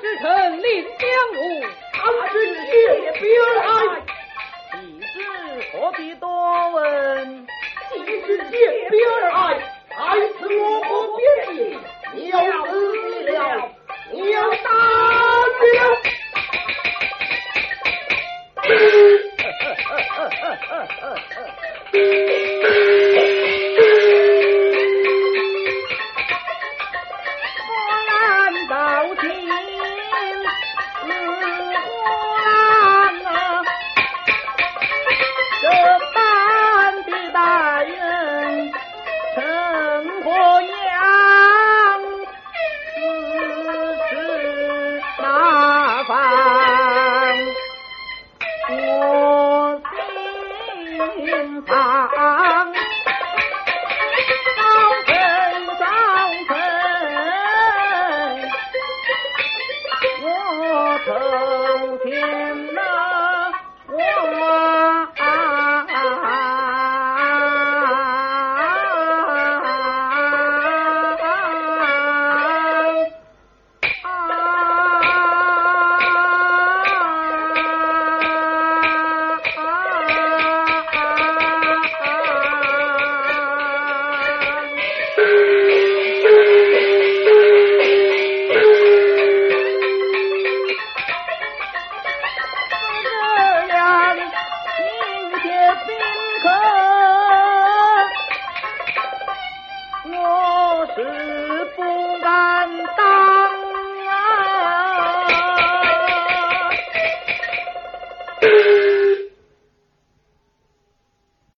之臣领江湖，俺军借兵而来，此事何必多问？既是借兵而来，来此我国边境，你要死了，你要杀了！我是不敢。